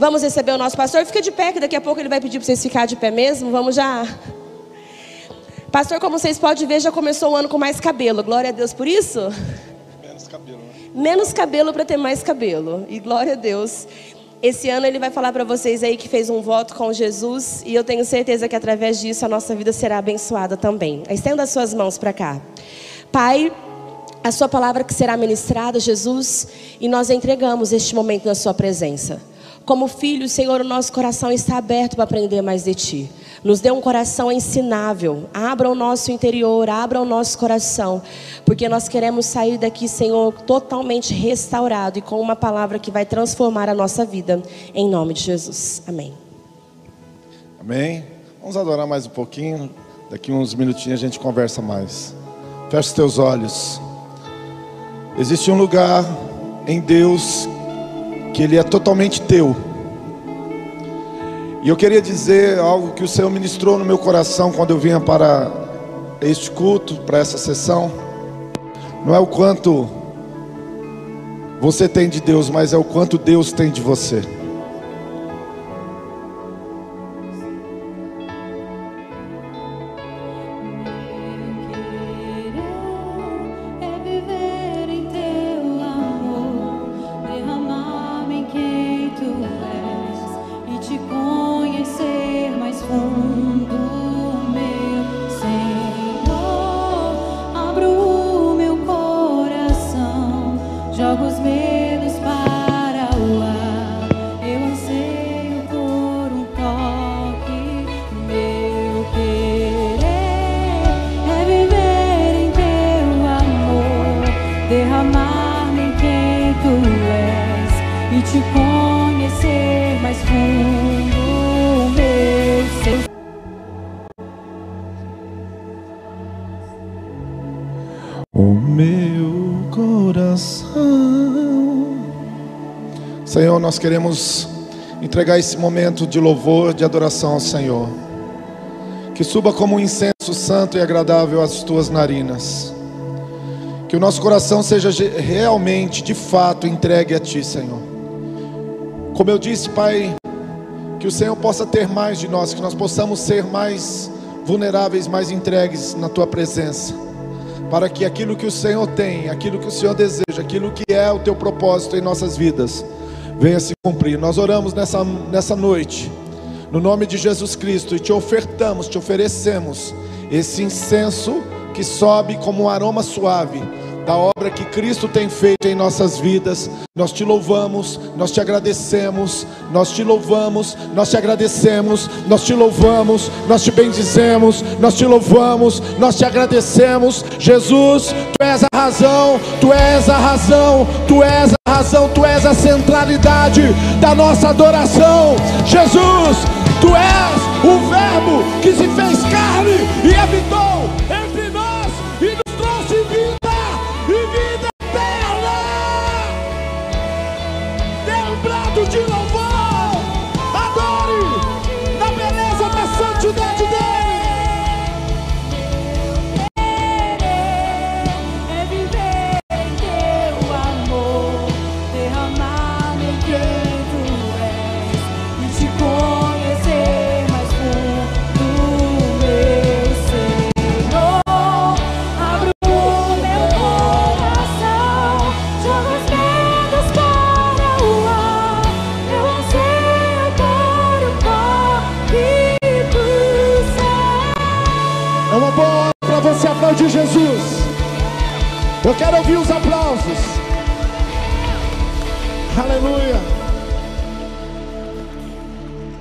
Vamos receber o nosso pastor. Fica de pé, que daqui a pouco ele vai pedir para vocês ficar de pé mesmo. Vamos já. Pastor, como vocês podem ver, já começou o ano com mais cabelo. Glória a Deus por isso. Menos cabelo, né? Menos cabelo para ter mais cabelo. E glória a Deus. Esse ano ele vai falar para vocês aí que fez um voto com Jesus e eu tenho certeza que através disso a nossa vida será abençoada também. Estenda as suas mãos para cá. Pai, a sua palavra que será ministrada, Jesus, e nós entregamos este momento na sua presença. Como filho, Senhor, o nosso coração está aberto para aprender mais de ti. Nos dê um coração ensinável. Abra o nosso interior, abra o nosso coração, porque nós queremos sair daqui, Senhor, totalmente restaurado e com uma palavra que vai transformar a nossa vida. Em nome de Jesus. Amém. Amém. Vamos adorar mais um pouquinho. Daqui uns minutinhos a gente conversa mais. Feche os teus olhos. Existe um lugar em Deus que ele é totalmente teu. E eu queria dizer algo que o Senhor ministrou no meu coração quando eu vinha para este culto, para essa sessão. Não é o quanto você tem de Deus, mas é o quanto Deus tem de você. Nós queremos entregar esse momento de louvor, de adoração ao Senhor. Que suba como um incenso santo e agradável às tuas narinas. Que o nosso coração seja realmente, de fato, entregue a ti, Senhor. Como eu disse, Pai, que o Senhor possa ter mais de nós, que nós possamos ser mais vulneráveis, mais entregues na tua presença para que aquilo que o Senhor tem, aquilo que o Senhor deseja, aquilo que é o teu propósito em nossas vidas, venha se cumprir. Nós oramos nessa, nessa noite, no nome de Jesus Cristo, e te ofertamos, te oferecemos esse incenso que sobe como um aroma suave da obra que Cristo tem feito em nossas vidas. Nós te louvamos, nós te agradecemos, nós te louvamos, nós te agradecemos, nós te louvamos, nós te bendizemos, nós te louvamos, nós te agradecemos. Jesus, tu és a razão, tu és a razão, tu és a razão, tu és a centralidade da nossa adoração. Jesus, tu és o Verbo que se fez carne e habitou Jesus. Eu quero ouvir os aplausos. Aleluia.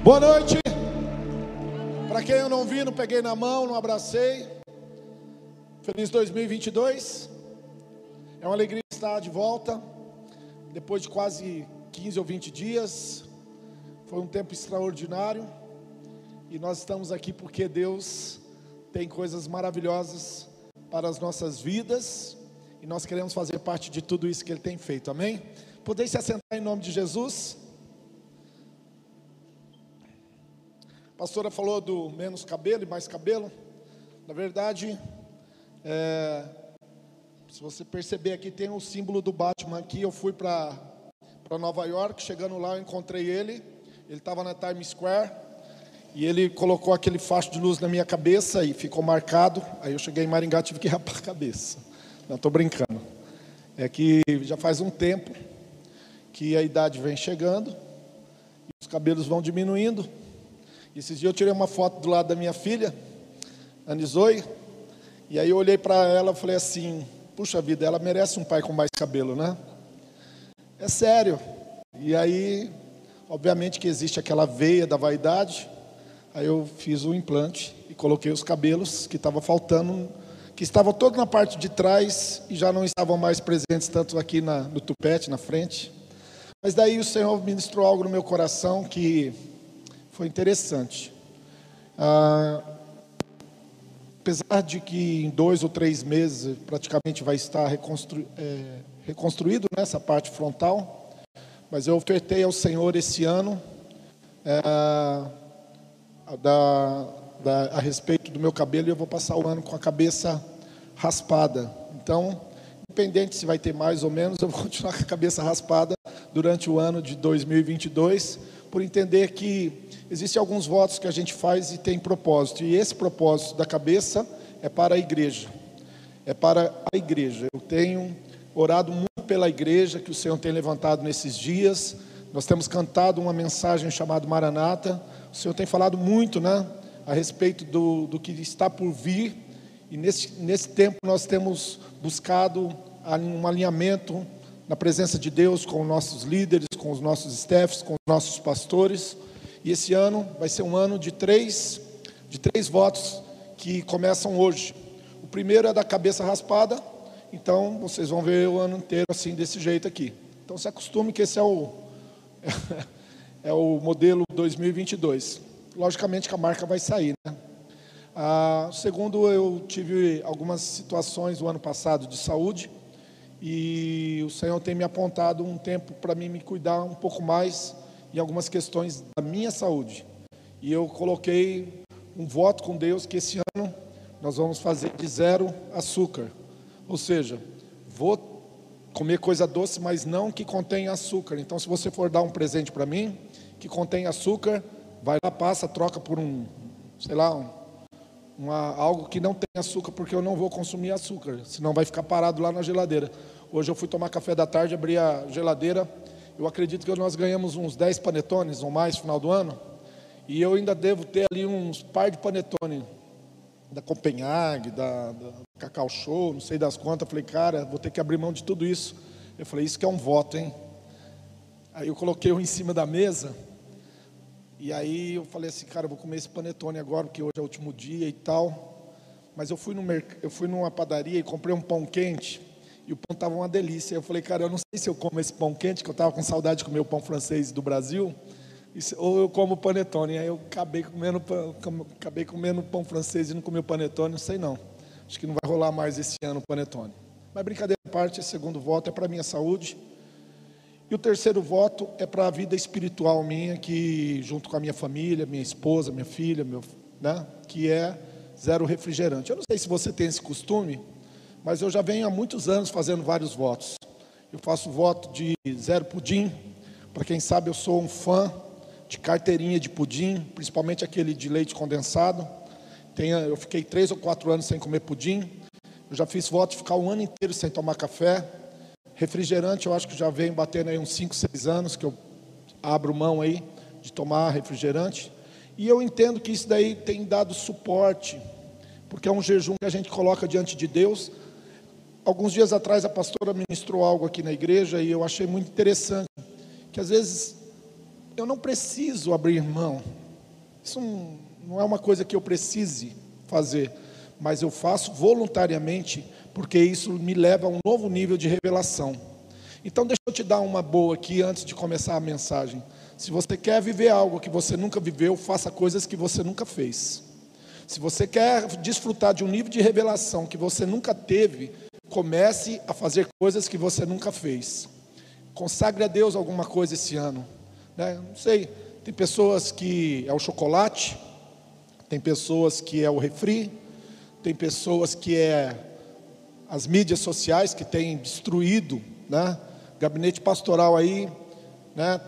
Boa noite. Para quem eu não vi, não peguei na mão, não abracei. Feliz 2022. É uma alegria estar de volta. Depois de quase 15 ou 20 dias. Foi um tempo extraordinário. E nós estamos aqui porque Deus tem coisas maravilhosas para as nossas vidas e nós queremos fazer parte de tudo isso que Ele tem feito, amém? Podeis se assentar em nome de Jesus. A pastora falou do menos cabelo e mais cabelo. Na verdade, é, se você perceber aqui, tem o símbolo do Batman aqui. Eu fui para Nova York, chegando lá eu encontrei ele. ele estava na Times Square e ele colocou aquele facho de luz na minha cabeça e ficou marcado. Aí eu cheguei em Maringá tive que rapar a cabeça. Não estou brincando. É que já faz um tempo que a idade vem chegando os cabelos vão diminuindo. E esses dias eu tirei uma foto do lado da minha filha, Anizoe, e aí eu olhei para ela e falei assim: puxa vida, ela merece um pai com mais cabelo, né? É sério. E aí, obviamente que existe aquela veia da vaidade. Aí eu fiz o implante e coloquei os cabelos que estava faltando, que estavam todo na parte de trás e já não estavam mais presentes tanto aqui na, no tupete, na frente. Mas daí o Senhor ministrou algo no meu coração que foi interessante. Ah, apesar de que em dois ou três meses praticamente vai estar reconstru, é, reconstruído nessa parte frontal, mas eu ofertei ao Senhor esse ano é, da, da, a respeito do meu cabelo e eu vou passar o ano com a cabeça raspada. Então, independente se vai ter mais ou menos, eu vou continuar com a cabeça raspada durante o ano de 2022, por entender que existem alguns votos que a gente faz e tem propósito, e esse propósito da cabeça é para a igreja. É para a igreja. Eu tenho orado muito pela igreja que o Senhor tem levantado nesses dias. Nós temos cantado uma mensagem chamada Maranata. O Senhor tem falado muito, né, a respeito do, do que está por vir. E nesse, nesse tempo nós temos buscado um alinhamento na presença de Deus com os nossos líderes, com os nossos staffs, com os nossos pastores. E esse ano vai ser um ano de três, de três votos que começam hoje. O primeiro é da cabeça raspada, então vocês vão ver o ano inteiro assim desse jeito aqui. Então se acostume que esse é o é o modelo 2022. Logicamente que a marca vai sair, né? Ah, segundo, eu tive algumas situações o ano passado de saúde e o Senhor tem me apontado um tempo para mim me cuidar um pouco mais em algumas questões da minha saúde. E eu coloquei um voto com Deus que esse ano nós vamos fazer de zero açúcar. Ou seja, vou comer coisa doce, mas não que contenha açúcar. Então, se você for dar um presente para mim que contém açúcar, vai lá, passa, troca por um, sei lá, um, uma, algo que não tem açúcar, porque eu não vou consumir açúcar, senão vai ficar parado lá na geladeira. Hoje eu fui tomar café da tarde, abri a geladeira, eu acredito que nós ganhamos uns 10 panetones ou mais no final do ano, e eu ainda devo ter ali uns par de panetone da Copenhague, da, da Cacau Show, não sei das quantas. falei, cara, vou ter que abrir mão de tudo isso. Eu falei, isso que é um voto, hein? Aí eu coloquei um em cima da mesa. E aí eu falei assim, cara, eu vou comer esse panetone agora, porque hoje é o último dia e tal. Mas eu fui, no merc... eu fui numa padaria e comprei um pão quente. E o pão estava uma delícia. Eu falei, cara, eu não sei se eu como esse pão quente, que eu estava com saudade de comer o pão francês do Brasil, ou eu como panetone. Aí eu acabei comendo, acabei comendo pão francês e não comi o panetone, não sei não. Acho que não vai rolar mais esse ano o panetone. Mas brincadeira à parte, esse segundo voto é para minha saúde. E o terceiro voto é para a vida espiritual minha, que junto com a minha família, minha esposa, minha filha, meu, né, que é zero refrigerante. Eu não sei se você tem esse costume, mas eu já venho há muitos anos fazendo vários votos. Eu faço voto de zero pudim. Para quem sabe, eu sou um fã de carteirinha de pudim, principalmente aquele de leite condensado. Tenho, eu fiquei três ou quatro anos sem comer pudim. Eu já fiz voto de ficar um ano inteiro sem tomar café. Refrigerante, eu acho que já vem batendo aí uns 5, 6 anos que eu abro mão aí de tomar refrigerante. E eu entendo que isso daí tem dado suporte, porque é um jejum que a gente coloca diante de Deus. Alguns dias atrás a pastora ministrou algo aqui na igreja e eu achei muito interessante, que às vezes eu não preciso abrir mão. Isso não é uma coisa que eu precise fazer, mas eu faço voluntariamente porque isso me leva a um novo nível de revelação. Então, deixa eu te dar uma boa aqui antes de começar a mensagem. Se você quer viver algo que você nunca viveu, faça coisas que você nunca fez. Se você quer desfrutar de um nível de revelação que você nunca teve, comece a fazer coisas que você nunca fez. Consagre a Deus alguma coisa esse ano. Né? Não sei, tem pessoas que é o chocolate, tem pessoas que é o refri, tem pessoas que é as mídias sociais que têm destruído, né? Gabinete pastoral aí, né?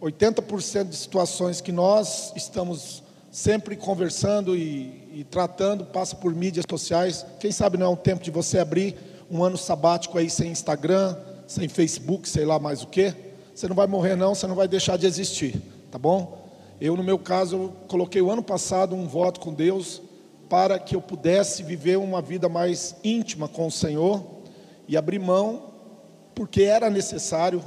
80% de situações que nós estamos sempre conversando e, e tratando passa por mídias sociais. Quem sabe não é um tempo de você abrir um ano sabático aí sem Instagram, sem Facebook, sei lá mais o que. Você não vai morrer não, você não vai deixar de existir, tá bom? Eu no meu caso coloquei o ano passado um voto com Deus para que eu pudesse viver uma vida mais íntima com o Senhor e abrir mão porque era necessário,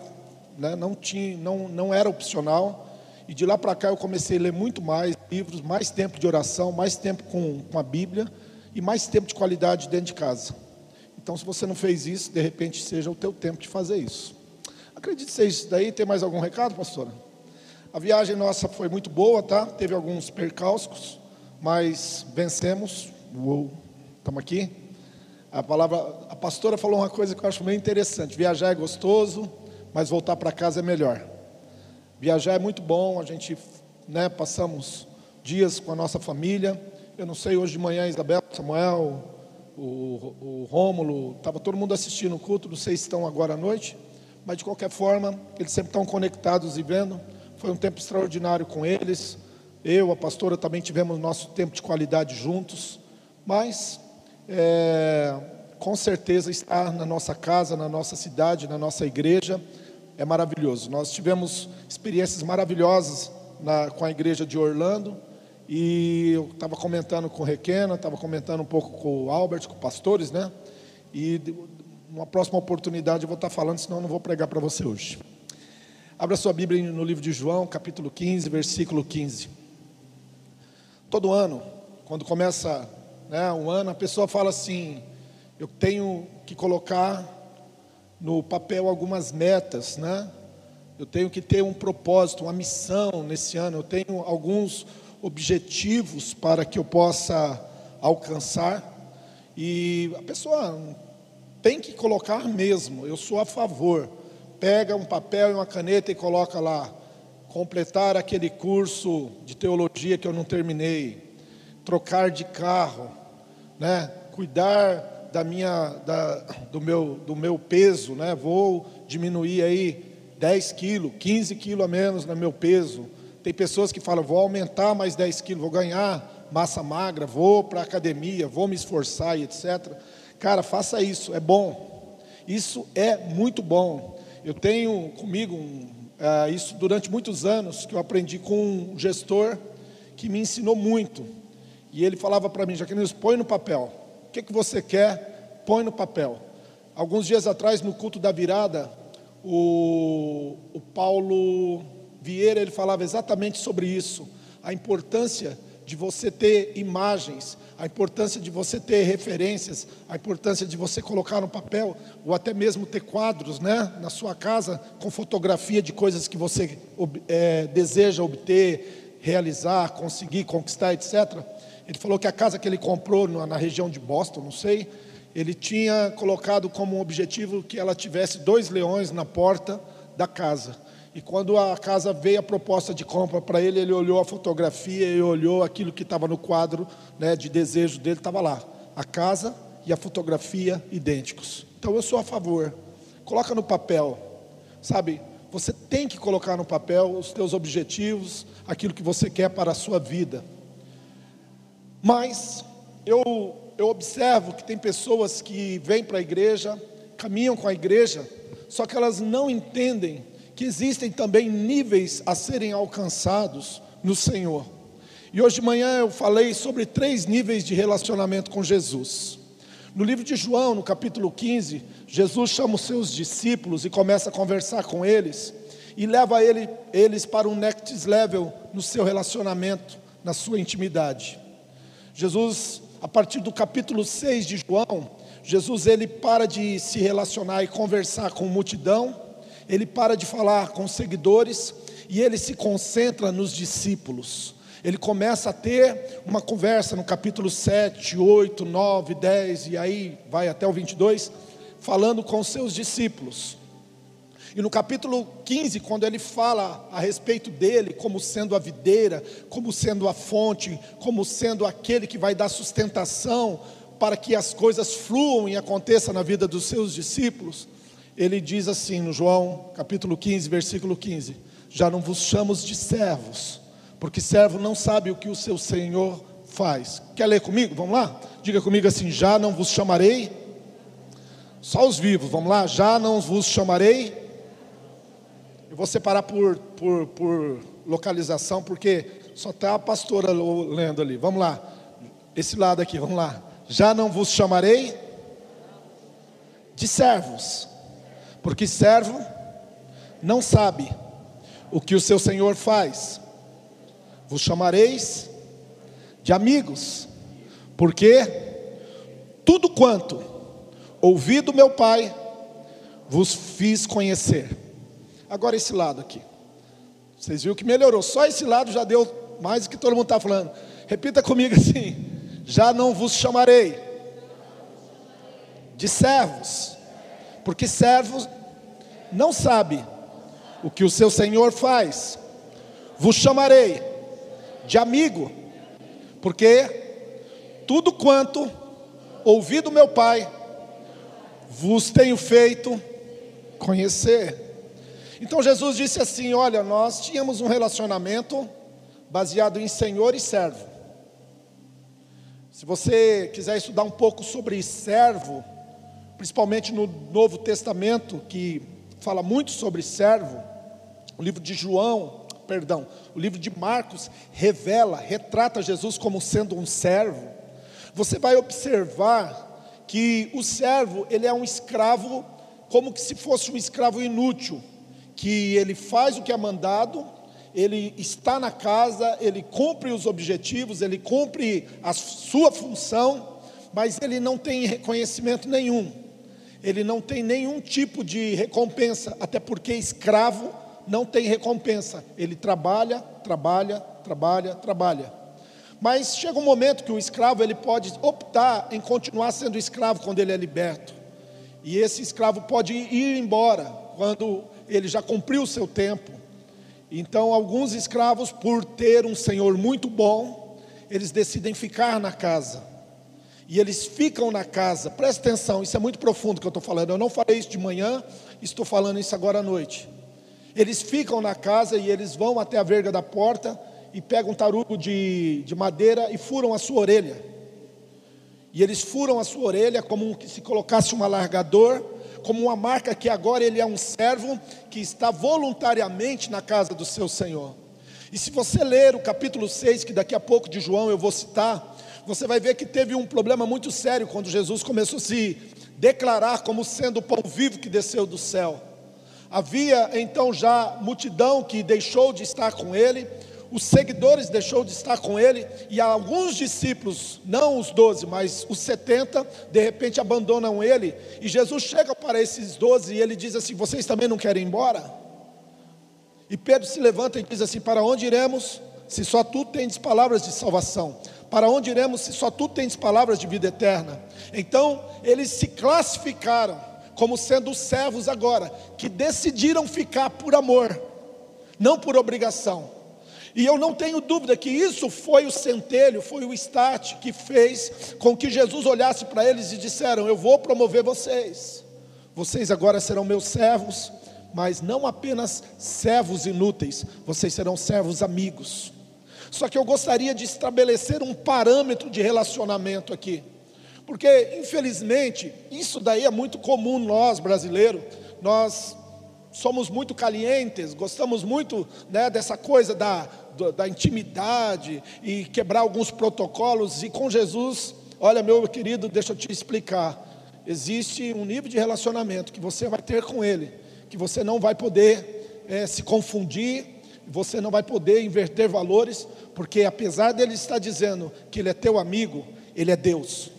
né? não tinha, não, não era opcional. E de lá para cá eu comecei a ler muito mais livros, mais tempo de oração, mais tempo com, com a Bíblia e mais tempo de qualidade dentro de casa. Então, se você não fez isso, de repente seja o teu tempo de fazer isso. Acredite ser isso daí. Tem mais algum recado, pastora? A viagem nossa foi muito boa, tá? Teve alguns percalços, mas vencemos. Uou, estamos aqui. A palavra, a pastora falou uma coisa que eu acho meio interessante. Viajar é gostoso, mas voltar para casa é melhor. Viajar é muito bom, a gente, né, passamos dias com a nossa família. Eu não sei, hoje de manhã, Isabel, Samuel, o, o Rômulo, estava todo mundo assistindo o culto, não sei se estão agora à noite, mas de qualquer forma, eles sempre estão conectados e vendo. Foi um tempo extraordinário com eles. Eu, a pastora, também tivemos nosso tempo de qualidade juntos, mas é, com certeza estar na nossa casa, na nossa cidade, na nossa igreja é maravilhoso. Nós tivemos experiências maravilhosas na, com a igreja de Orlando e eu estava comentando com o Requena, estava comentando um pouco com o Albert, com pastores, né? E numa próxima oportunidade eu vou estar falando, senão eu não vou pregar para você hoje. Abra sua Bíblia no livro de João, capítulo 15, versículo 15. Todo ano, quando começa né, um ano, a pessoa fala assim: eu tenho que colocar no papel algumas metas, né? Eu tenho que ter um propósito, uma missão nesse ano. Eu tenho alguns objetivos para que eu possa alcançar. E a pessoa tem que colocar mesmo. Eu sou a favor. Pega um papel e uma caneta e coloca lá completar aquele curso de teologia que eu não terminei, trocar de carro, né? Cuidar da minha, da, do, meu, do meu peso, né? Vou diminuir aí 10 quilos, 15 quilos a menos no meu peso. Tem pessoas que falam, vou aumentar mais 10 quilos, vou ganhar massa magra, vou para a academia, vou me esforçar e etc. Cara, faça isso, é bom. Isso é muito bom. Eu tenho comigo um, uh, isso durante muitos anos, que eu aprendi com um gestor que me ensinou muito. E ele falava para mim, Jaqueline, põe no papel. O que, que você quer? Põe no papel. Alguns dias atrás, no culto da virada, o, o Paulo Vieira ele falava exatamente sobre isso, a importância de você ter imagens, a importância de você ter referências, a importância de você colocar no papel, ou até mesmo ter quadros né, na sua casa com fotografia de coisas que você é, deseja obter, realizar, conseguir, conquistar, etc. Ele falou que a casa que ele comprou na, região de Boston, não sei, ele tinha colocado como objetivo que ela tivesse dois leões na porta da casa. E quando a casa veio a proposta de compra para ele, ele olhou a fotografia e olhou aquilo que estava no quadro né, de desejo dele, estava lá. A casa e a fotografia idênticos. Então eu sou a favor. Coloca no papel, sabe? Você tem que colocar no papel os teus objetivos, aquilo que você quer para a sua vida. Mas eu, eu observo que tem pessoas que vêm para a igreja, caminham com a igreja, só que elas não entendem que existem também níveis a serem alcançados no Senhor. E hoje de manhã eu falei sobre três níveis de relacionamento com Jesus. No livro de João, no capítulo 15, Jesus chama os seus discípulos e começa a conversar com eles e leva ele, eles para um next level no seu relacionamento, na sua intimidade. Jesus, a partir do capítulo 6 de João, Jesus ele para de se relacionar e conversar com multidão, ele para de falar com seguidores e ele se concentra nos discípulos. Ele começa a ter uma conversa no capítulo 7, 8, 9, 10 e aí vai até o 22, falando com seus discípulos. E no capítulo 15, quando ele fala a respeito dele como sendo a videira, como sendo a fonte, como sendo aquele que vai dar sustentação para que as coisas fluam e aconteçam na vida dos seus discípulos, ele diz assim no João, capítulo 15, versículo 15: já não vos chamo de servos, porque servo não sabe o que o seu senhor faz. Quer ler comigo? Vamos lá? Diga comigo assim: já não vos chamarei. Só os vivos, vamos lá? Já não vos chamarei. Eu vou separar por, por, por localização, porque só está a pastora lendo ali. Vamos lá. Esse lado aqui, vamos lá. Já não vos chamarei de servos, porque servo não sabe o que o seu senhor faz. Vos chamareis de amigos, porque tudo quanto ouvi do meu Pai vos fiz conhecer. Agora esse lado aqui. Vocês viram que melhorou. Só esse lado já deu mais do que todo mundo está falando. Repita comigo assim: já não vos chamarei de servos, porque servos não sabe o que o seu Senhor faz. Vos chamarei de amigo, porque tudo quanto ouvi do meu Pai, vos tenho feito conhecer. Então Jesus disse assim: Olha, nós tínhamos um relacionamento baseado em Senhor e servo. Se você quiser estudar um pouco sobre servo, principalmente no Novo Testamento, que fala muito sobre servo, o livro de João, perdão, o livro de Marcos revela, retrata Jesus como sendo um servo. Você vai observar que o servo, ele é um escravo como que se fosse um escravo inútil, que ele faz o que é mandado, ele está na casa, ele cumpre os objetivos, ele cumpre a sua função, mas ele não tem reconhecimento nenhum. Ele não tem nenhum tipo de recompensa, até porque escravo não tem recompensa. Ele trabalha, trabalha, trabalha, trabalha. Mas chega um momento que o escravo ele pode optar em continuar sendo escravo quando ele é liberto. E esse escravo pode ir embora quando ele já cumpriu o seu tempo. Então, alguns escravos, por ter um senhor muito bom, eles decidem ficar na casa. E eles ficam na casa. Presta atenção, isso é muito profundo que eu estou falando. Eu não falei isso de manhã, estou falando isso agora à noite. Eles ficam na casa e eles vão até a verga da porta e pegam um tarugo de, de madeira e furam a sua orelha. E eles furam a sua orelha como se colocasse um alargador, como uma marca que agora ele é um servo que está voluntariamente na casa do seu Senhor. E se você ler o capítulo 6, que daqui a pouco de João eu vou citar, você vai ver que teve um problema muito sério quando Jesus começou a se declarar como sendo o pão vivo que desceu do céu. Havia então já multidão que deixou de estar com ele, os seguidores deixou de estar com ele, e alguns discípulos, não os doze, mas os setenta, de repente abandonam ele, e Jesus chega para esses doze e ele diz assim: Vocês também não querem ir embora? E Pedro se levanta e diz assim: Para onde iremos, se só tu tens palavras de salvação? Para onde iremos, se só tu tens palavras de vida eterna? Então, eles se classificaram como sendo servos agora, que decidiram ficar por amor, não por obrigação. E eu não tenho dúvida que isso foi o centelho, foi o start que fez com que Jesus olhasse para eles e disseram: Eu vou promover vocês. Vocês agora serão meus servos, mas não apenas servos inúteis, vocês serão servos amigos. Só que eu gostaria de estabelecer um parâmetro de relacionamento aqui. Porque, infelizmente, isso daí é muito comum nós brasileiros. Nós somos muito calientes, gostamos muito né, dessa coisa da, da intimidade e quebrar alguns protocolos. E com Jesus, olha, meu querido, deixa eu te explicar. Existe um nível de relacionamento que você vai ter com Ele, que você não vai poder é, se confundir, você não vai poder inverter valores, porque apesar dele estar dizendo que Ele é teu amigo, Ele é Deus.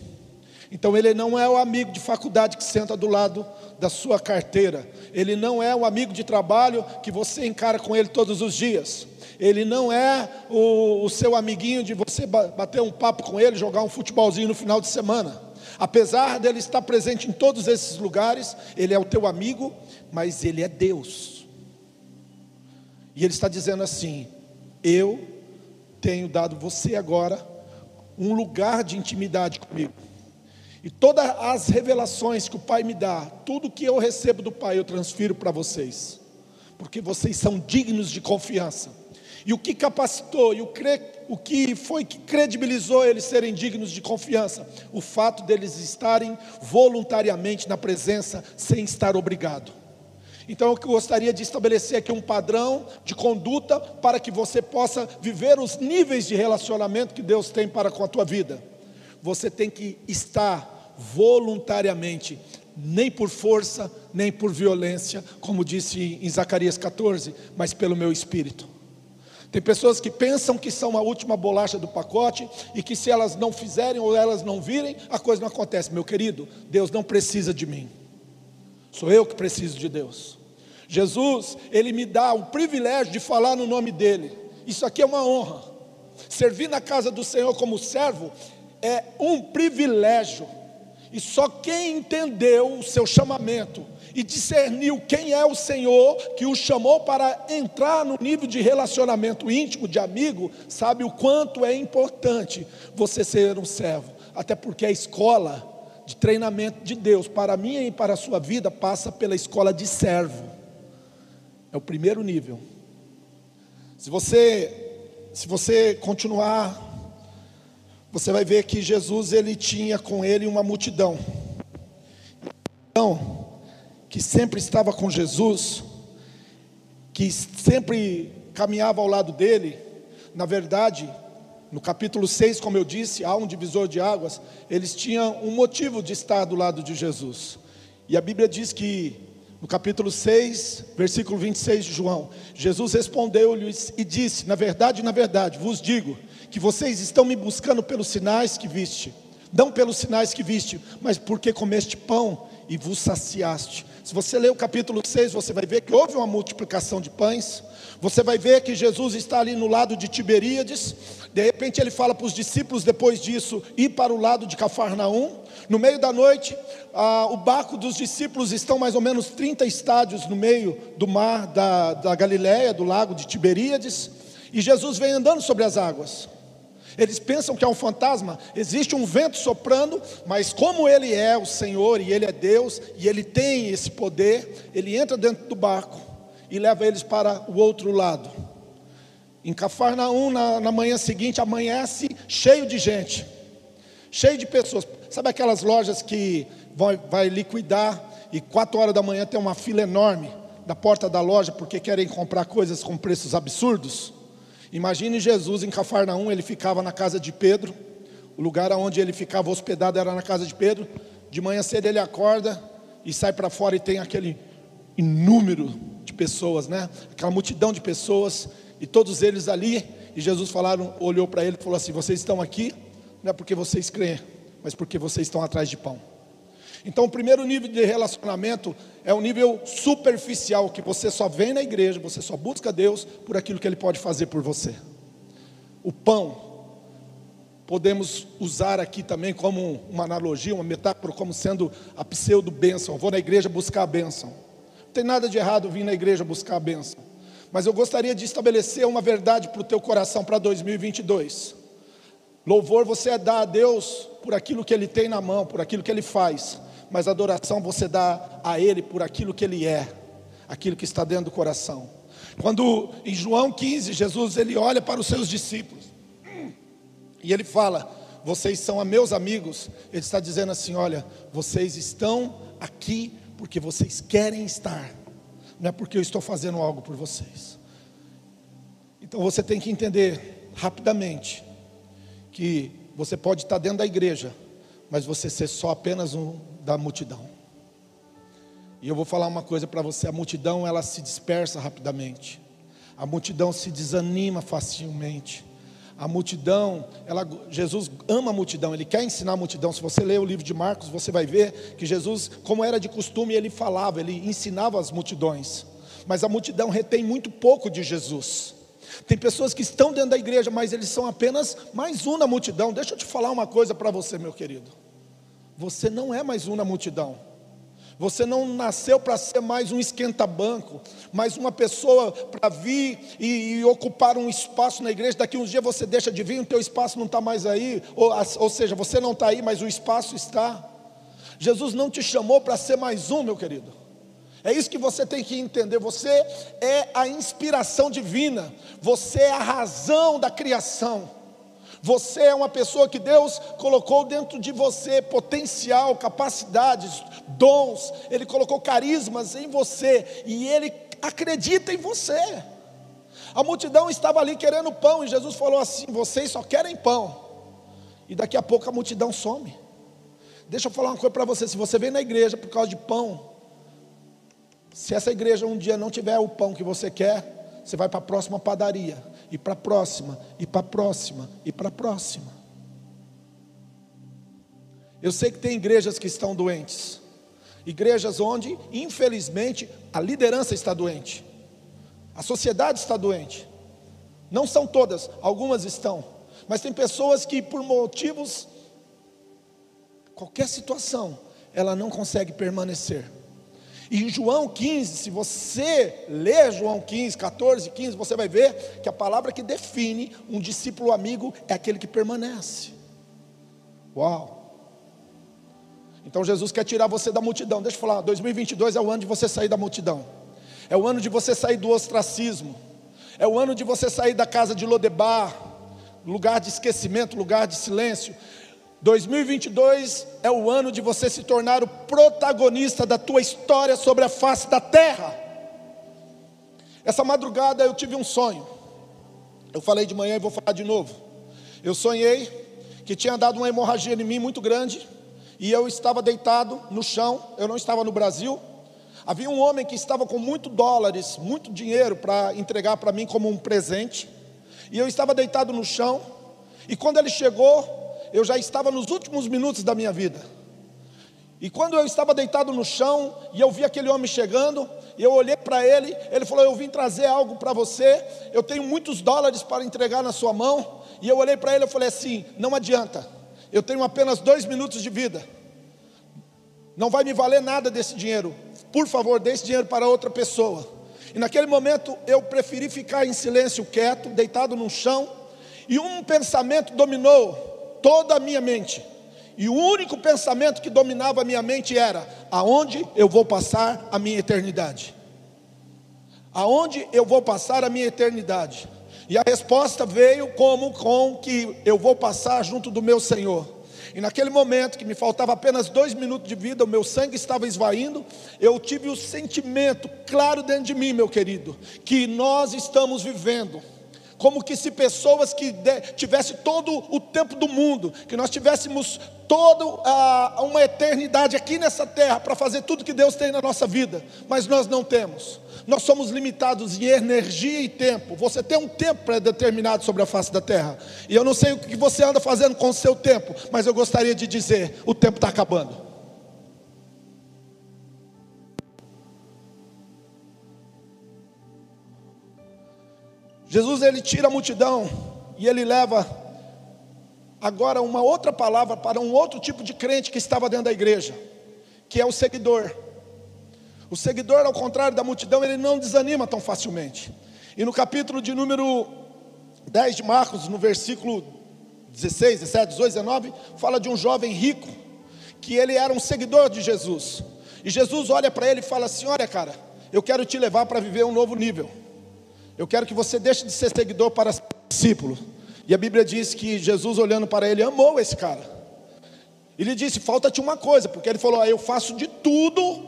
Então ele não é o amigo de faculdade que senta do lado da sua carteira. Ele não é o amigo de trabalho que você encara com ele todos os dias. Ele não é o, o seu amiguinho de você bater um papo com ele, jogar um futebolzinho no final de semana. Apesar dele estar presente em todos esses lugares, ele é o teu amigo, mas ele é Deus. E ele está dizendo assim: Eu tenho dado você agora um lugar de intimidade comigo. E todas as revelações que o Pai me dá, tudo que eu recebo do Pai, eu transfiro para vocês. porque vocês são dignos de confiança. E o que capacitou e o, cre... o que foi que credibilizou eles serem dignos de confiança? O fato deles estarem voluntariamente na presença sem estar obrigado. Então eu gostaria de estabelecer aqui um padrão de conduta para que você possa viver os níveis de relacionamento que Deus tem para com a tua vida. Você tem que estar voluntariamente, nem por força, nem por violência, como disse em Zacarias 14, mas pelo meu espírito. Tem pessoas que pensam que são a última bolacha do pacote e que se elas não fizerem ou elas não virem, a coisa não acontece. Meu querido, Deus não precisa de mim. Sou eu que preciso de Deus. Jesus, ele me dá o privilégio de falar no nome dele. Isso aqui é uma honra. Servir na casa do Senhor como servo é um privilégio. E só quem entendeu o seu chamamento e discerniu quem é o Senhor que o chamou para entrar no nível de relacionamento íntimo, de amigo, sabe o quanto é importante você ser um servo. Até porque a escola de treinamento de Deus para mim e para a sua vida passa pela escola de servo. É o primeiro nível. Se você se você continuar você vai ver que Jesus ele tinha com ele uma multidão. Então, que sempre estava com Jesus, que sempre caminhava ao lado dele, na verdade, no capítulo 6, como eu disse, há um divisor de águas, eles tinham um motivo de estar do lado de Jesus. E a Bíblia diz que, no capítulo 6, versículo 26 de João, Jesus respondeu-lhes e disse: Na verdade, na verdade, vos digo que vocês estão me buscando pelos sinais que viste, não pelos sinais que viste, mas porque comeste pão e vos saciaste. Se você ler o capítulo 6, você vai ver que houve uma multiplicação de pães. Você vai ver que Jesus está ali no lado de Tiberíades. De repente ele fala para os discípulos, depois disso, ir para o lado de Cafarnaum. No meio da noite, ah, o barco dos discípulos estão mais ou menos 30 estádios no meio do mar da, da Galiléia, do lago de Tiberíades. E Jesus vem andando sobre as águas. Eles pensam que é um fantasma, existe um vento soprando, mas como ele é o Senhor e ele é Deus e ele tem esse poder, ele entra dentro do barco e leva eles para o outro lado. Em Cafarnaum, na, na manhã seguinte, amanhece cheio de gente, cheio de pessoas. Sabe aquelas lojas que vai, vai liquidar e quatro horas da manhã tem uma fila enorme da porta da loja porque querem comprar coisas com preços absurdos? Imagine Jesus em Cafarnaum, ele ficava na casa de Pedro, o lugar onde ele ficava hospedado era na casa de Pedro. De manhã cedo ele acorda e sai para fora e tem aquele inúmero de pessoas, né? Aquela multidão de pessoas e todos eles ali. E Jesus falaram, olhou para ele e falou assim: Vocês estão aqui não é porque vocês creem, mas porque vocês estão atrás de pão. Então, o primeiro nível de relacionamento é um nível superficial, que você só vem na igreja, você só busca Deus por aquilo que Ele pode fazer por você. O pão, podemos usar aqui também como uma analogia, uma metáfora, como sendo a pseudo-bênção. Vou na igreja buscar a bênção. Não tem nada de errado vir na igreja buscar a bênção. Mas eu gostaria de estabelecer uma verdade para o teu coração para 2022. Louvor você é dar a Deus por aquilo que Ele tem na mão, por aquilo que Ele faz mas adoração você dá a Ele por aquilo que Ele é, aquilo que está dentro do coração. Quando em João 15, Jesus ele olha para os seus discípulos e ele fala: Vocês são meus amigos. Ele está dizendo assim: Olha, vocês estão aqui porque vocês querem estar, não é porque eu estou fazendo algo por vocês. Então você tem que entender rapidamente que você pode estar dentro da igreja, mas você ser só apenas um da multidão. E eu vou falar uma coisa para você: a multidão ela se dispersa rapidamente, a multidão se desanima facilmente. A multidão, ela, Jesus ama a multidão, ele quer ensinar a multidão. Se você ler o livro de Marcos, você vai ver que Jesus, como era de costume, ele falava, ele ensinava as multidões. Mas a multidão retém muito pouco de Jesus. Tem pessoas que estão dentro da igreja, mas eles são apenas mais um na multidão. Deixa eu te falar uma coisa para você, meu querido. Você não é mais um na multidão. Você não nasceu para ser mais um esquenta-banco, mais uma pessoa para vir e, e, ocupar um espaço na igreja. Daqui uns dias você deixa de vir, o teu espaço não está mais aí. Ou, ou seja, você não está aí, mas o espaço está. Jesus não te chamou para ser mais um, meu querido. É isso que você tem que entender. Você é a inspiração divina, você é a razão da criação. Você é uma pessoa que Deus colocou dentro de você potencial, capacidades, dons, Ele colocou carismas em você e Ele acredita em você. A multidão estava ali querendo pão e Jesus falou assim: vocês só querem pão. E daqui a pouco a multidão some. Deixa eu falar uma coisa para você: se você vem na igreja por causa de pão, se essa igreja um dia não tiver o pão que você quer, você vai para a próxima padaria, e para a próxima, e para a próxima, e para a próxima. Eu sei que tem igrejas que estão doentes, igrejas onde, infelizmente, a liderança está doente, a sociedade está doente. Não são todas, algumas estão, mas tem pessoas que, por motivos, qualquer situação, ela não consegue permanecer. E em João 15, se você ler João 15, 14, 15, você vai ver que a palavra que define um discípulo amigo é aquele que permanece. Uau! Então Jesus quer tirar você da multidão. Deixa eu falar, 2022 é o ano de você sair da multidão. É o ano de você sair do ostracismo. É o ano de você sair da casa de Lodebar, lugar de esquecimento, lugar de silêncio. 2022 é o ano de você se tornar o protagonista da tua história sobre a face da terra. Essa madrugada eu tive um sonho. Eu falei de manhã e vou falar de novo. Eu sonhei que tinha dado uma hemorragia em mim muito grande e eu estava deitado no chão. Eu não estava no Brasil. Havia um homem que estava com muito dólares, muito dinheiro para entregar para mim como um presente. E eu estava deitado no chão. E quando ele chegou, eu já estava nos últimos minutos da minha vida. E quando eu estava deitado no chão e eu vi aquele homem chegando, e eu olhei para ele, ele falou: Eu vim trazer algo para você, eu tenho muitos dólares para entregar na sua mão. E eu olhei para ele e falei assim: Não adianta, eu tenho apenas dois minutos de vida, não vai me valer nada desse dinheiro, por favor, dê esse dinheiro para outra pessoa. E naquele momento eu preferi ficar em silêncio, quieto, deitado no chão, e um pensamento dominou toda a minha mente. E o único pensamento que dominava a minha mente era: aonde eu vou passar a minha eternidade? Aonde eu vou passar a minha eternidade? E a resposta veio como com que eu vou passar junto do meu Senhor. E naquele momento que me faltava apenas dois minutos de vida, o meu sangue estava esvaindo, eu tive o sentimento claro dentro de mim, meu querido, que nós estamos vivendo como que se pessoas que tivessem todo o tempo do mundo, que nós tivéssemos toda uma eternidade aqui nessa terra para fazer tudo que Deus tem na nossa vida, mas nós não temos. Nós somos limitados em energia e tempo. Você tem um tempo pré-determinado sobre a face da terra. E eu não sei o que você anda fazendo com o seu tempo, mas eu gostaria de dizer: o tempo está acabando. Jesus ele tira a multidão e ele leva agora uma outra palavra para um outro tipo de crente que estava dentro da igreja, que é o seguidor. O seguidor, ao contrário da multidão, ele não desanima tão facilmente. E no capítulo de número 10 de Marcos, no versículo 16, 17, 18, 19, fala de um jovem rico, que ele era um seguidor de Jesus. E Jesus olha para ele e fala assim: Olha, cara, eu quero te levar para viver um novo nível. Eu quero que você deixe de ser seguidor para ser discípulo. E a Bíblia diz que Jesus, olhando para ele, amou esse cara. Ele disse: Falta-te uma coisa, porque ele falou: ah, Eu faço de tudo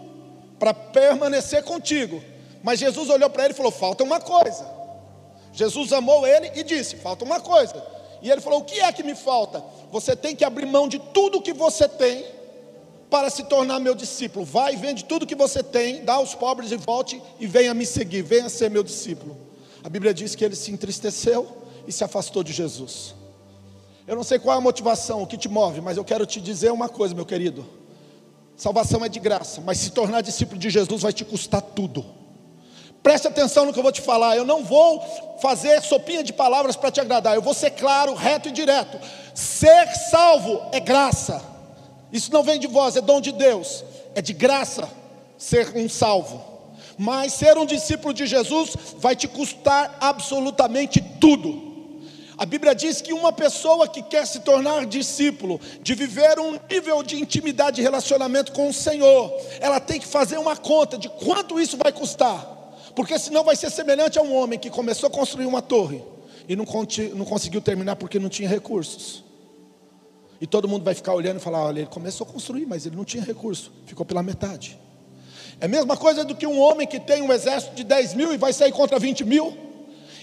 para permanecer contigo. Mas Jesus olhou para ele e falou: Falta uma coisa. Jesus amou ele e disse: Falta uma coisa. E ele falou: O que é que me falta? Você tem que abrir mão de tudo que você tem para se tornar meu discípulo. Vai, vende tudo que você tem, dá aos pobres e volte e venha me seguir, venha ser meu discípulo. A Bíblia diz que ele se entristeceu e se afastou de Jesus. Eu não sei qual é a motivação, o que te move, mas eu quero te dizer uma coisa, meu querido. Salvação é de graça, mas se tornar discípulo de Jesus vai te custar tudo. Preste atenção no que eu vou te falar. Eu não vou fazer sopinha de palavras para te agradar. Eu vou ser claro, reto e direto. Ser salvo é graça. Isso não vem de vós, é dom de Deus. É de graça ser um salvo. Mas ser um discípulo de Jesus vai te custar absolutamente tudo. A Bíblia diz que uma pessoa que quer se tornar discípulo, de viver um nível de intimidade e relacionamento com o Senhor, ela tem que fazer uma conta de quanto isso vai custar, porque senão vai ser semelhante a um homem que começou a construir uma torre e não, não conseguiu terminar porque não tinha recursos. E todo mundo vai ficar olhando e falar: olha, ele começou a construir, mas ele não tinha recurso, ficou pela metade. É a mesma coisa do que um homem que tem um exército de 10 mil e vai sair contra 20 mil,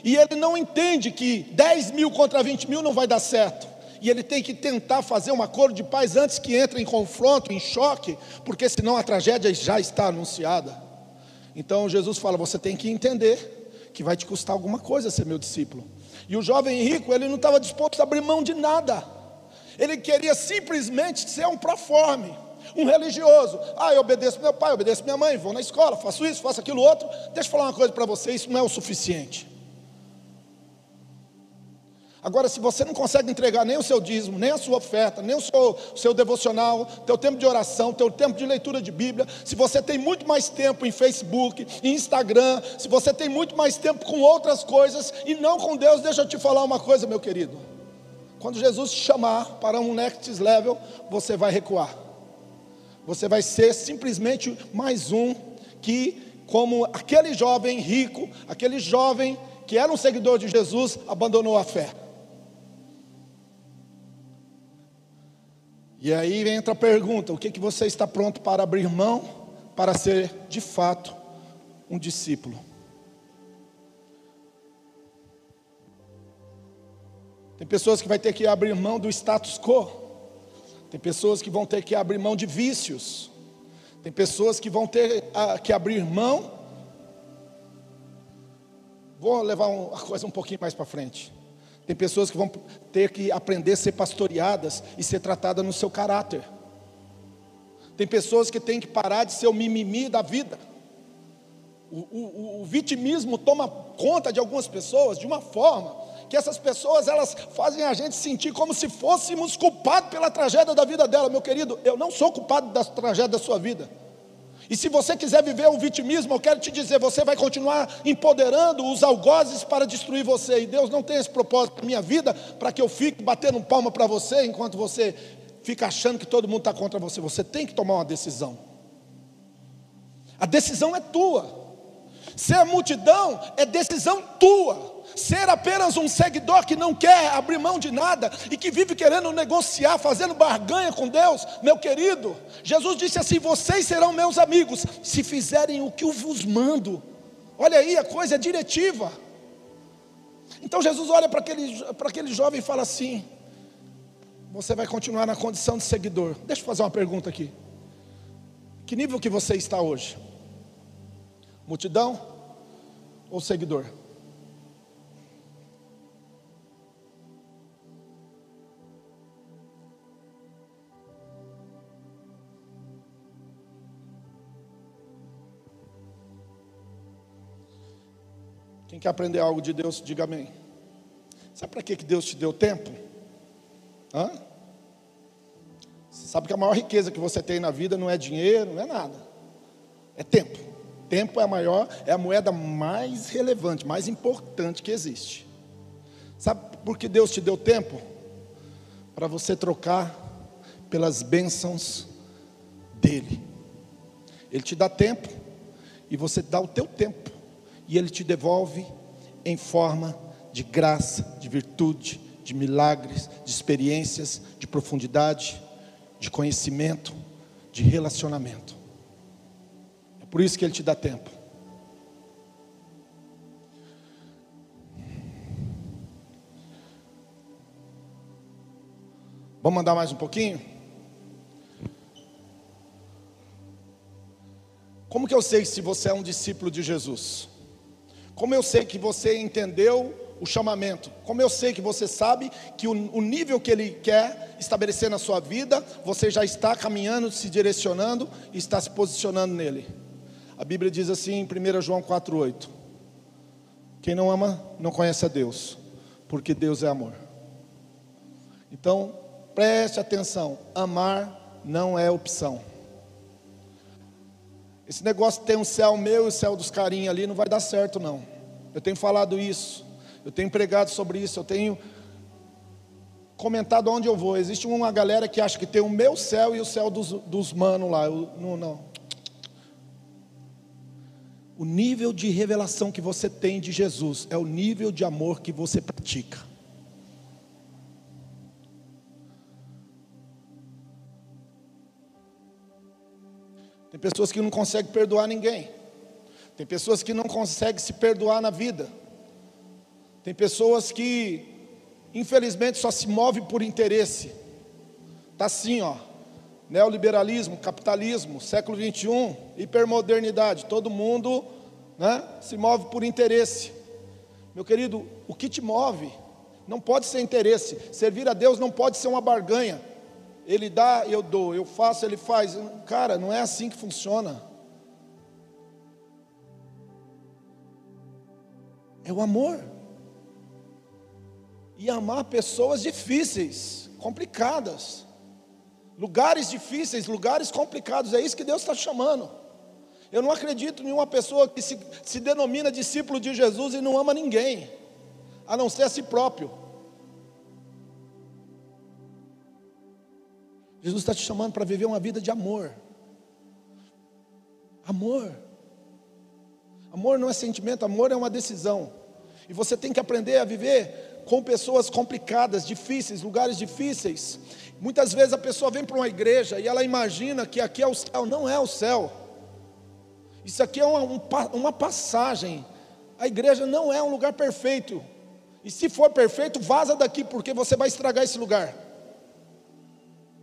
e ele não entende que 10 mil contra 20 mil não vai dar certo. E ele tem que tentar fazer um acordo de paz antes que entre em confronto, em choque, porque senão a tragédia já está anunciada. Então Jesus fala: você tem que entender que vai te custar alguma coisa ser meu discípulo. E o jovem rico, ele não estava disposto a abrir mão de nada. Ele queria simplesmente ser um proforme, um religioso. Ah, eu obedeço meu pai, eu obedeço minha mãe, vou na escola, faço isso, faço aquilo outro. Deixa eu falar uma coisa para você: isso não é o suficiente. Agora, se você não consegue entregar nem o seu dízimo, nem a sua oferta, nem o seu, o seu devocional, teu tempo de oração, teu tempo de leitura de Bíblia, se você tem muito mais tempo em Facebook, em Instagram, se você tem muito mais tempo com outras coisas e não com Deus, deixa eu te falar uma coisa, meu querido. Quando Jesus te chamar para um next level, você vai recuar. Você vai ser simplesmente mais um que, como aquele jovem rico, aquele jovem que era um seguidor de Jesus, abandonou a fé. E aí entra a pergunta: o que, que você está pronto para abrir mão para ser de fato um discípulo? Tem pessoas que vai ter que abrir mão do status quo. Tem pessoas que vão ter que abrir mão de vícios. Tem pessoas que vão ter que abrir mão. Vou levar a coisa um pouquinho mais para frente. Tem pessoas que vão ter que aprender a ser pastoreadas e ser tratadas no seu caráter. Tem pessoas que têm que parar de ser o mimimi da vida. O, o, o, vitimismo toma conta de algumas pessoas de uma forma que essas pessoas elas fazem a gente sentir como se fôssemos culpados pela tragédia da vida dela. Meu querido, eu não sou culpado da tragédia da sua vida. E se você quiser viver o vitimismo, eu quero te dizer, você vai continuar empoderando os algozes para destruir você. E Deus não tem esse propósito na minha vida para que eu fique batendo palma para você enquanto você fica achando que todo mundo está contra você. Você tem que tomar uma decisão. A decisão é tua. Ser multidão é decisão tua. Ser apenas um seguidor que não quer abrir mão de nada e que vive querendo negociar, fazendo barganha com Deus, meu querido. Jesus disse assim: Vocês serão meus amigos se fizerem o que eu vos mando. Olha aí, a coisa é diretiva. Então Jesus olha para aquele, para aquele jovem e fala assim: Você vai continuar na condição de seguidor. Deixa eu fazer uma pergunta aqui. Que nível que você está hoje? Multidão ou seguidor? Quem quer aprender algo de Deus, diga amém. Sabe para que Deus te deu tempo? Hã? Sabe que a maior riqueza que você tem na vida não é dinheiro, não é nada. É tempo. Tempo é a maior, é a moeda mais relevante, mais importante que existe. Sabe por que Deus te deu tempo? Para você trocar pelas bênçãos dele. Ele te dá tempo e você dá o teu tempo e Ele te devolve em forma de graça, de virtude, de milagres, de experiências, de profundidade, de conhecimento, de relacionamento. Por isso que Ele te dá tempo. Vamos andar mais um pouquinho? Como que eu sei se você é um discípulo de Jesus? Como eu sei que você entendeu o chamamento, como eu sei que você sabe que o, o, nível que Ele quer estabelecer na sua vida, você já está caminhando, se direcionando e está se posicionando nele. A Bíblia diz assim em 1 João 4,8: Quem não ama, não conhece a Deus, porque Deus é amor. Então, preste atenção: amar não é opção. Esse negócio de ter um céu meu e o céu dos carinhos ali não vai dar certo, não. Eu tenho falado isso, eu tenho pregado sobre isso, eu tenho comentado onde eu vou. Existe uma galera que acha que tem o meu céu e o céu dos, dos manos lá. Eu, não, não. O nível de revelação que você tem de Jesus é o nível de amor que você pratica. Tem pessoas que não conseguem perdoar ninguém. Tem pessoas que não conseguem se perdoar na vida. Tem pessoas que, infelizmente, só se movem por interesse. Tá assim, ó. Neoliberalismo, capitalismo, século 21, hipermodernidade. Todo mundo, né, se move por interesse. Meu querido, o que te move não pode ser interesse. Servir a Deus não pode ser uma barganha. Ele dá, eu dou, eu faço, ele faz. Cara, não é assim que funciona. É o amor. E amar pessoas difíceis, complicadas. Lugares difíceis, lugares complicados. É isso que Deus está chamando. Eu não acredito em uma pessoa que se, se denomina discípulo de Jesus e não ama ninguém, a não ser a si próprio. Jesus está te chamando para viver uma vida de amor. Amor. Amor não é sentimento, amor é uma decisão. E você tem que aprender a viver com pessoas complicadas, difíceis, lugares difíceis. Muitas vezes a pessoa vem para uma igreja e ela imagina que aqui é o céu, não é o céu. Isso aqui é uma, uma passagem. A igreja não é um lugar perfeito. E se for perfeito, vaza daqui, porque você vai estragar esse lugar.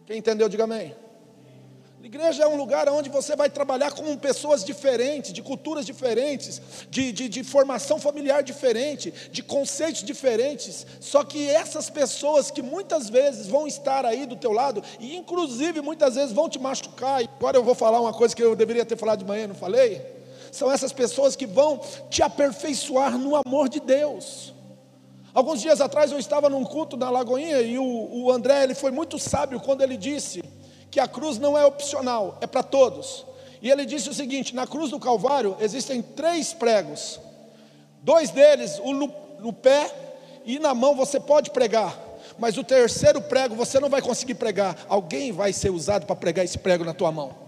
Quem entendeu, diga amém. Igreja é um lugar onde você vai trabalhar com pessoas diferentes, de culturas diferentes, de, de, de, formação familiar diferente, de conceitos diferentes. Só que essas pessoas que muitas vezes vão estar aí do teu lado, e inclusive muitas vezes vão te machucar, e agora eu vou falar uma coisa que eu deveria ter falado de manhã, não falei? São essas pessoas que vão te aperfeiçoar no amor de Deus. Alguns dias atrás eu estava num culto na Lagoinha e o, o André ele foi muito sábio quando ele disse que a cruz não é opcional, é para todos. E ele disse o seguinte: na cruz do Calvário existem três pregos, dois deles, o no, no pé e na mão você pode pregar, mas o terceiro prego você não vai conseguir pregar, alguém vai ser usado para pregar esse prego na tua mão.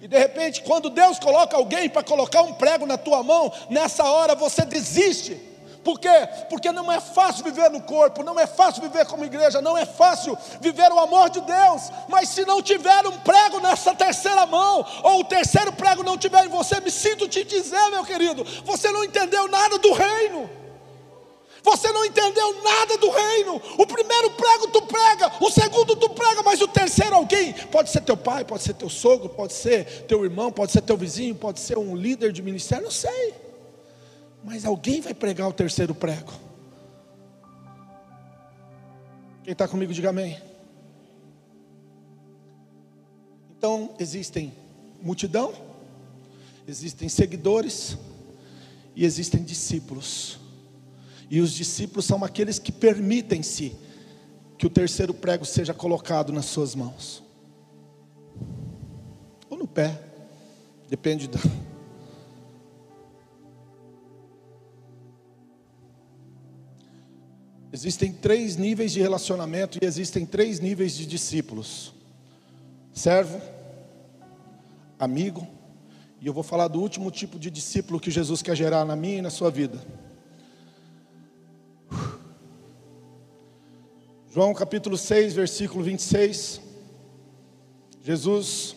E de repente, quando Deus coloca alguém para colocar um prego na tua mão, nessa hora você desiste por quê? Porque não é fácil viver no corpo, não é fácil viver como igreja, não é fácil viver o amor de Deus. Mas se não tiver um prego nessa terceira mão, ou o terceiro prego não tiver em você, me sinto te dizer, meu querido, você não entendeu nada do reino. Você não entendeu nada do reino. O primeiro prego tu prega, o segundo tu prega, mas o terceiro alguém, pode ser teu pai, pode ser teu sogro, pode ser teu irmão, pode ser teu vizinho, pode ser um líder de ministério, não sei. Mas alguém vai pregar o terceiro prego. Quem está comigo, diga amém. Então, existem multidão, existem seguidores e existem discípulos. E os discípulos são aqueles que permitem-se que o terceiro prego seja colocado nas suas mãos. Ou no pé, depende da, Existem três níveis de relacionamento e existem três níveis de discípulos: servo, amigo, e eu vou falar do último tipo de discípulo que Jesus quer gerar na minha e na sua vida. João capítulo 6, versículo 26. Jesus,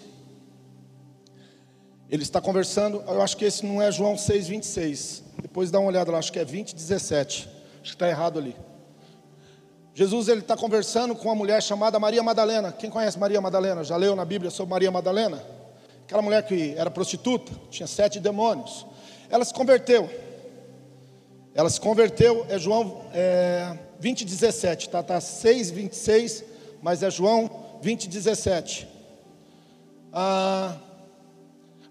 ele está conversando, eu acho que esse não é João 6, 26. Depois dá uma olhada lá, acho que é 20, 17. Acho que está errado ali. Jesus ele está conversando com uma mulher chamada Maria Madalena. Quem conhece Maria Madalena? Já leu na Bíblia sobre Maria Madalena? Aquela mulher que era prostituta, tinha sete demônios. Ela se converteu. Ela se converteu, é João é, 20, 17, tá? Tá 6, 26, mas é João 20, 17. Ah,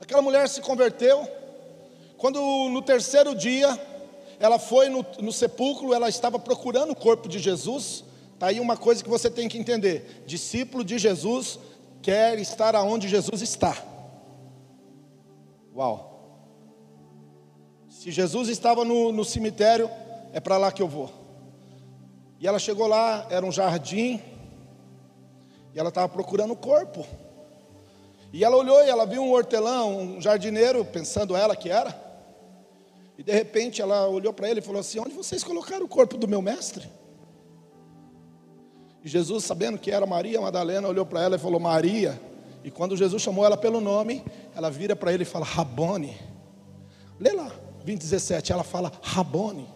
aquela mulher se converteu. Quando no terceiro dia ela foi no, no sepulcro, ela estava procurando o corpo de Jesus. Está aí uma coisa que você tem que entender: discípulo de Jesus quer estar aonde Jesus está. Uau! Se Jesus estava no, no cemitério, é para lá que eu vou. E ela chegou lá, era um jardim, e ela estava procurando o corpo. E ela olhou e ela viu um hortelão, um jardineiro, pensando ela que era. E de repente ela olhou para ele e falou assim: Onde vocês colocaram o corpo do meu mestre? E Jesus, sabendo que era Maria Madalena, olhou para ela e falou: Maria. E quando Jesus chamou ela pelo nome, ela vira para ele e fala: Rabone. Lê lá, 20, 17. Ela fala: Rabone,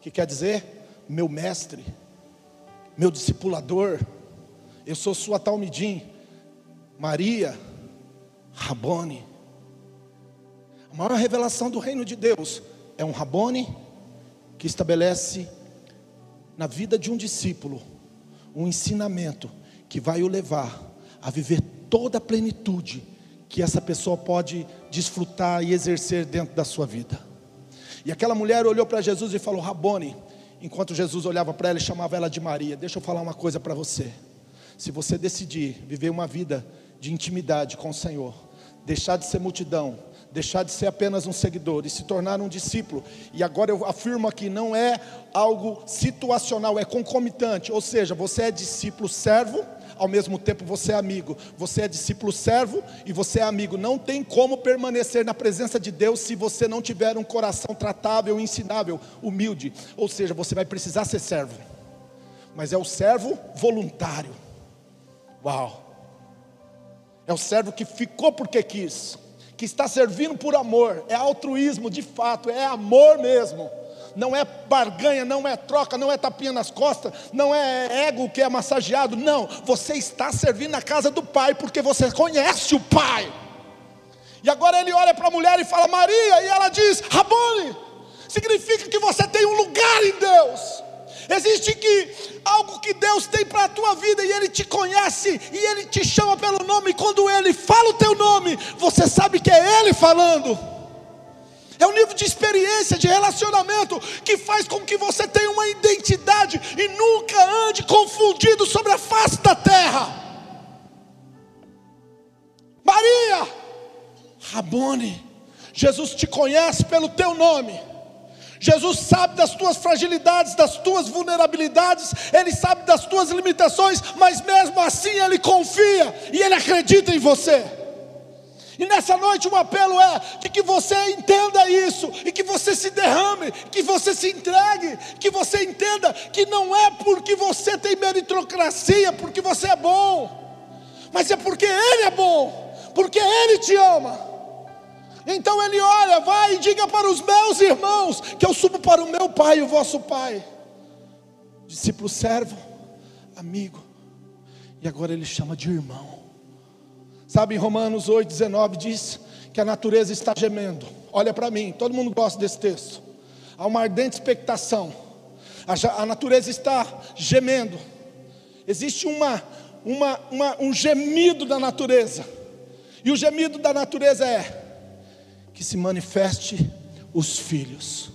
que quer dizer meu mestre, meu discipulador. Eu sou sua talmidim. Maria, Rabone. A maior revelação do reino de Deus é um Rabone que estabelece na vida de um discípulo um ensinamento que vai o levar a viver toda a plenitude que essa pessoa pode desfrutar e exercer dentro da sua vida. E aquela mulher olhou para Jesus e falou: Rabone, enquanto Jesus olhava para ela e chamava ela de Maria. Deixa eu falar uma coisa para você. Se você decidir viver uma vida de intimidade com o Senhor, deixar de ser multidão, deixar de ser apenas um seguidor e se tornar um discípulo. E agora eu afirmo aqui, não é algo situacional, é concomitante, ou seja, você é discípulo servo, ao mesmo tempo você é amigo. Você é discípulo servo e você é amigo. Não tem como permanecer na presença de Deus se você não tiver um coração tratável, ensinável, humilde. Ou seja, você vai precisar ser servo. Mas é o servo voluntário. Uau! É o servo que ficou porque quis que está servindo por amor, é altruísmo de fato, é amor mesmo. Não é barganha, não é troca, não é tapinha nas costas, não é ego que é massageado, não. Você está servindo na casa do Pai porque você conhece o Pai. E agora ele olha para a mulher e fala: Maria, e ela diz: Rabone, significa que você tem um lugar em Deus. Existe que algo que Deus tem para a tua vida e Ele te conhece e Ele te chama pelo nome. E quando Ele fala o teu nome, você sabe que é Ele falando. É um nível de experiência, de relacionamento que faz com que você tenha uma identidade e nunca ande confundido sobre a face da terra. Maria, Rabone, Jesus te conhece pelo teu nome. Jesus sabe das tuas fragilidades, das tuas vulnerabilidades, Ele sabe das tuas limitações, mas mesmo assim Ele confia e Ele acredita em você. E nessa noite o apelo é de que você entenda isso e que você se derrame, que você se entregue, que você entenda que não é porque você tem meritocracia, porque você é bom, mas é porque Ele é bom, porque Ele te ama. Então ele olha, vai e diga para os meus irmãos que eu subo para o meu pai, o vosso pai. Discípulo servo, amigo. E agora ele chama de irmão. Sabe, em Romanos 8,19 diz que a natureza está gemendo. Olha para mim, todo mundo gosta desse texto. Há uma ardente expectação. A, a natureza está gemendo. Existe uma, uma, uma, um gemido da natureza. E o gemido da natureza é: que se manifeste os filhos.